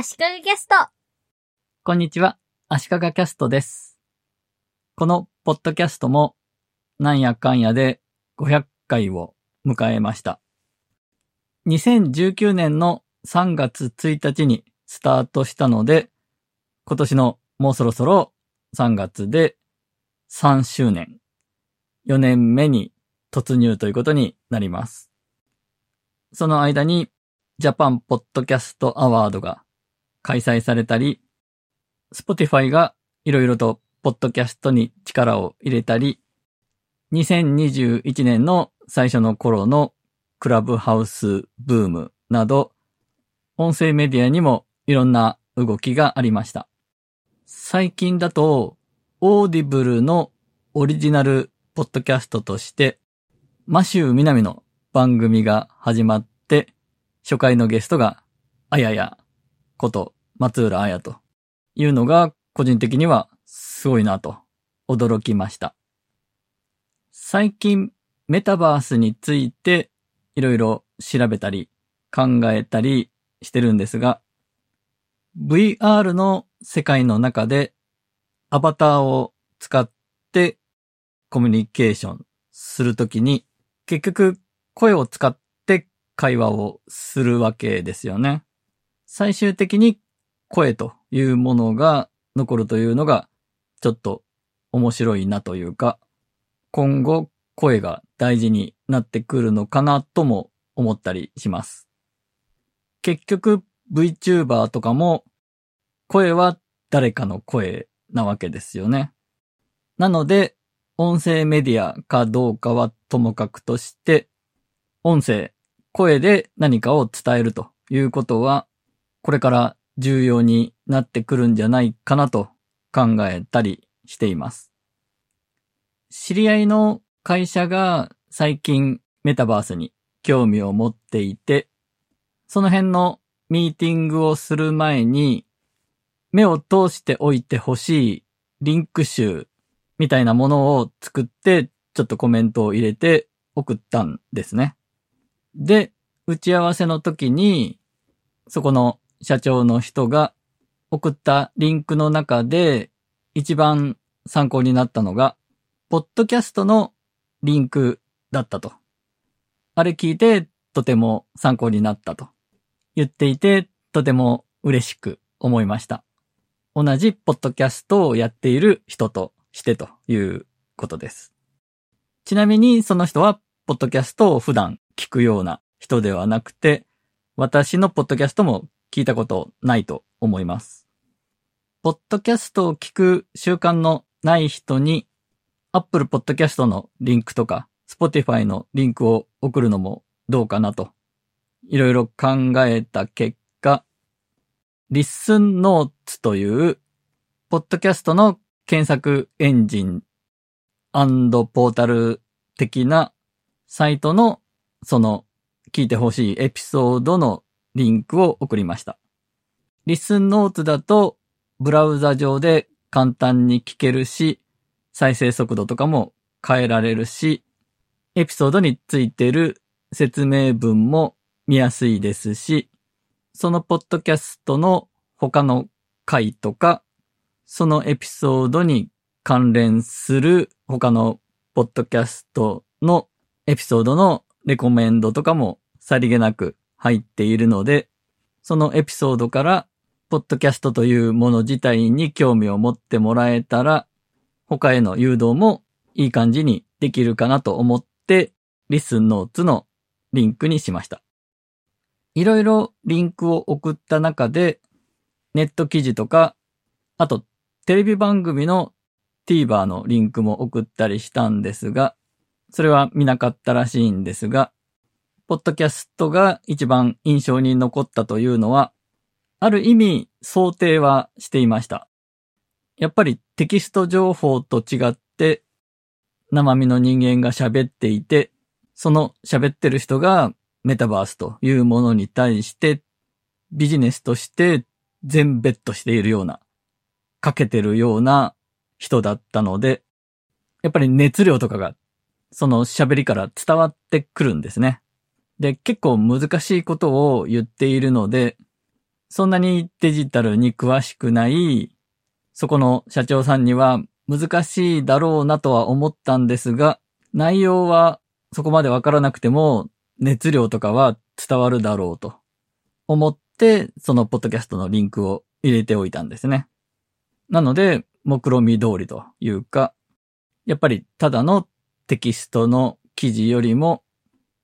足利キャスト。こんにちは、足利キャストです。このポッドキャストも、なんやかんやで500回を迎えました。2019年の3月1日にスタートしたので、今年のもうそろそろ3月で3周年、4年目に突入ということになります。その間に、ジャパンポッドキャストアワードが開催されたり、Spotify がいろいろとポッドキャストに力を入れたり、2021年の最初の頃のクラブハウスブームなど、音声メディアにもいろんな動きがありました。最近だと、オーディブルのオリジナルポッドキャストとして、マシュー・ミナミの番組が始まって、初回のゲストが、あややこと松浦綾というのが個人的にはすごいなと驚きました。最近メタバースについていろいろ調べたり考えたりしてるんですが、VR の世界の中でアバターを使ってコミュニケーションするときに結局声を使って会話をするわけですよね。最終的に声というものが残るというのがちょっと面白いなというか、今後声が大事になってくるのかなとも思ったりします。結局 VTuber とかも声は誰かの声なわけですよね。なので音声メディアかどうかはともかくとして、音声、声で何かを伝えるということは、これから重要になってくるんじゃないかなと考えたりしています。知り合いの会社が最近メタバースに興味を持っていて、その辺のミーティングをする前に、目を通しておいてほしいリンク集みたいなものを作って、ちょっとコメントを入れて送ったんですね。で、打ち合わせの時に、そこの社長の人が送ったリンクの中で一番参考になったのが、ポッドキャストのリンクだったと。あれ聞いてとても参考になったと言っていて、とても嬉しく思いました。同じポッドキャストをやっている人としてということです。ちなみにその人は、ポッドキャストを普段聞くような人ではなくて、私のポッドキャストも聞いたことないと思います。ポッドキャストを聞く習慣のない人に、Apple Podcast のリンクとか、Spotify のリンクを送るのもどうかなと、いろいろ考えた結果、Listen Notes という、ポッドキャストの検索エンジンポータル的なサイトのその聞いてほしいエピソードのリンクを送りました。リスンノーツだとブラウザ上で簡単に聞けるし、再生速度とかも変えられるし、エピソードについてる説明文も見やすいですし、そのポッドキャストの他の回とか、そのエピソードに関連する他のポッドキャストのエピソードのレコメンドとかもさりげなく入っているので、そのエピソードからポッドキャストというもの自体に興味を持ってもらえたら、他への誘導もいい感じにできるかなと思って、リスンノーツのリンクにしました。いろいろリンクを送った中で、ネット記事とか、あとテレビ番組の TVer のリンクも送ったりしたんですが、それは見なかったらしいんですが、ポッドキャストが一番印象に残ったというのは、ある意味想定はしていました。やっぱりテキスト情報と違って、生身の人間が喋っていて、その喋ってる人がメタバースというものに対してビジネスとして全ベットしているような、かけてるような人だったので、やっぱり熱量とかがその喋りから伝わってくるんですね。で、結構難しいことを言っているので、そんなにデジタルに詳しくない、そこの社長さんには難しいだろうなとは思ったんですが、内容はそこまでわからなくても熱量とかは伝わるだろうと思って、そのポッドキャストのリンクを入れておいたんですね。なので、目論見通りというか、やっぱりただのテキストの記事よりも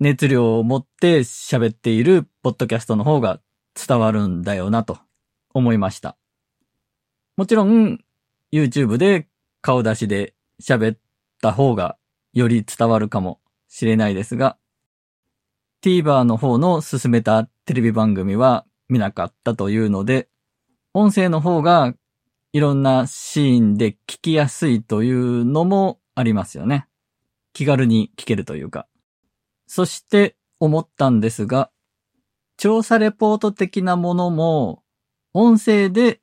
熱量を持って喋っているポッドキャストの方が伝わるんだよなと思いました。もちろん YouTube で顔出しで喋った方がより伝わるかもしれないですが、TVer の方の進めたテレビ番組は見なかったというので、音声の方がいろんなシーンで聞きやすいというのもありますよね。気軽に聞けるというか。そして思ったんですが、調査レポート的なものも音声で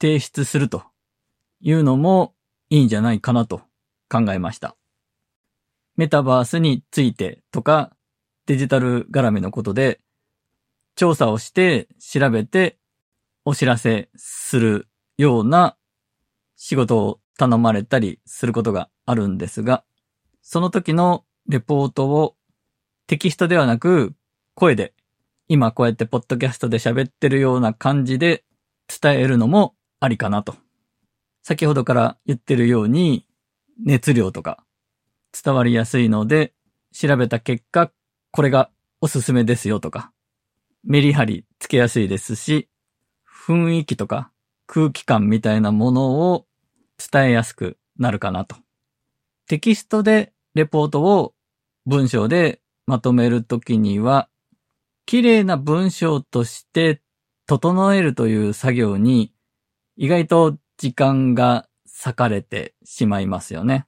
提出するというのもいいんじゃないかなと考えました。メタバースについてとかデジタル絡みのことで調査をして調べてお知らせするような仕事を頼まれたりすることがあるんですが、その時のレポートをテキストではなく声で今こうやってポッドキャストで喋ってるような感じで伝えるのもありかなと。先ほどから言ってるように熱量とか伝わりやすいので調べた結果これがおすすめですよとかメリハリつけやすいですし雰囲気とか空気感みたいなものを伝えやすくなるかなと。テキストでレポートを文章でまとめるときには、綺麗な文章として整えるという作業に意外と時間が割かれてしまいますよね。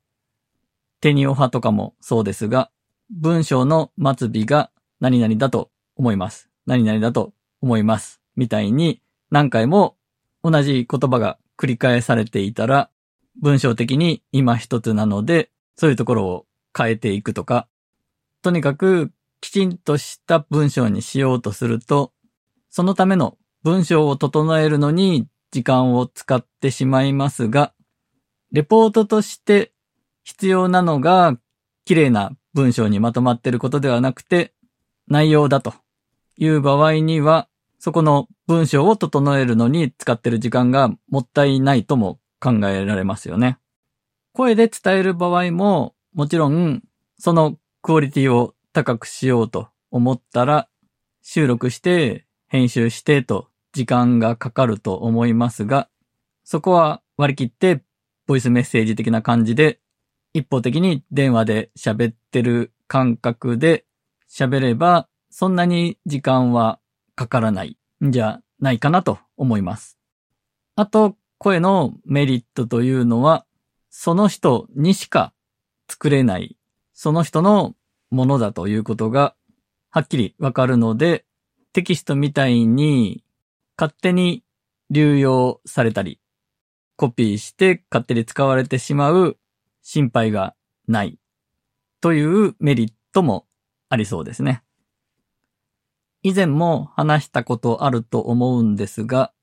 テニオ派とかもそうですが、文章の末尾が何々だと思います。何々だと思います。みたいに何回も同じ言葉が繰り返されていたら、文章的に今一つなので、そういうところを変えていくとか、とにかくきちんとした文章にしようとすると、そのための文章を整えるのに時間を使ってしまいますが、レポートとして必要なのが綺麗な文章にまとまってることではなくて、内容だという場合には、そこの文章を整えるのに使ってる時間がもったいないとも考えられますよね。声で伝える場合も、もちろん、そのクオリティを高くしようと思ったら、収録して、編集してと時間がかかると思いますが、そこは割り切って、ボイスメッセージ的な感じで、一方的に電話で喋ってる感覚で喋れば、そんなに時間はかからないんじゃないかなと思います。あと、声のメリットというのは、その人にしか作れない、その人のものだということがはっきりわかるので、テキストみたいに勝手に流用されたり、コピーして勝手に使われてしまう心配がないというメリットもありそうですね。以前も話したことあると思うんですが、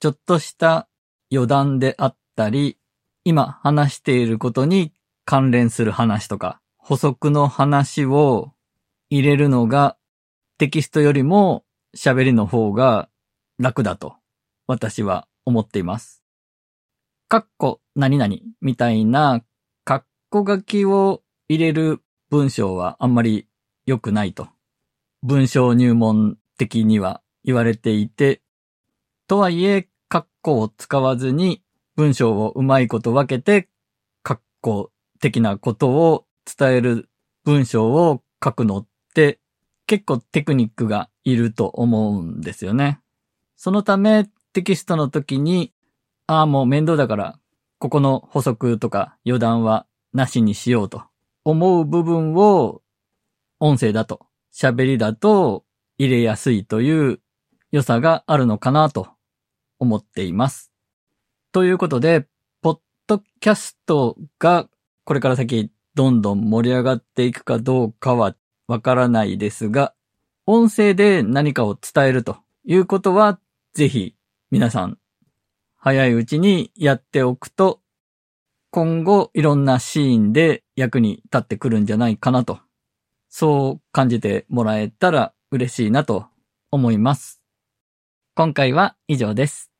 ちょっとした余談であったり、今話していることに関連する話とか、補足の話を入れるのがテキストよりも喋りの方が楽だと私は思っています。かっこ何々みたいなカッコ書きを入れる文章はあんまり良くないと。文章入門的には言われていて、とはいえ、カッコを使わずに文章をうまいこと分けて、カッコ的なことを伝える文章を書くのって結構テクニックがいると思うんですよね。そのためテキストの時に、ああもう面倒だから、ここの補足とか余談はなしにしようと思う部分を音声だと喋りだと入れやすいという良さがあるのかなと思っています。ということで、ポッドキャストがこれから先どんどん盛り上がっていくかどうかはわからないですが、音声で何かを伝えるということはぜひ皆さん早いうちにやっておくと今後いろんなシーンで役に立ってくるんじゃないかなと、そう感じてもらえたら嬉しいなと思います。今回は以上です。